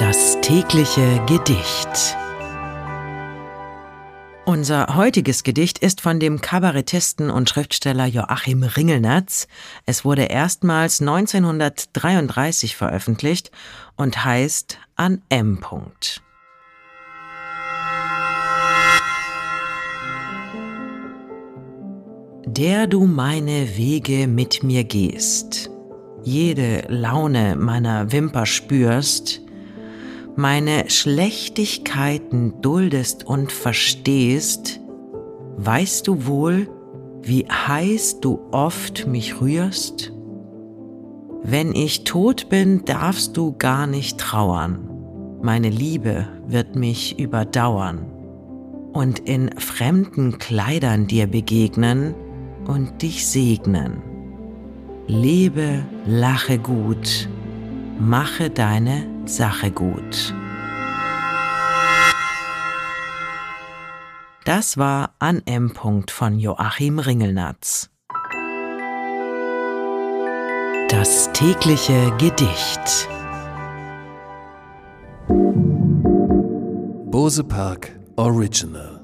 Das tägliche Gedicht. Unser heutiges Gedicht ist von dem Kabarettisten und Schriftsteller Joachim Ringelnatz. Es wurde erstmals 1933 veröffentlicht und heißt An M. Der du meine Wege mit mir gehst, jede Laune meiner Wimper spürst, meine Schlechtigkeiten duldest und verstehst, weißt du wohl, wie heiß du oft mich rührst? Wenn ich tot bin, darfst du gar nicht trauern, meine Liebe wird mich überdauern und in fremden Kleidern dir begegnen und dich segnen. Lebe, lache gut, mache deine Sache gut. Das war an M. von Joachim Ringelnatz. Das tägliche Gedicht. Bose Park Original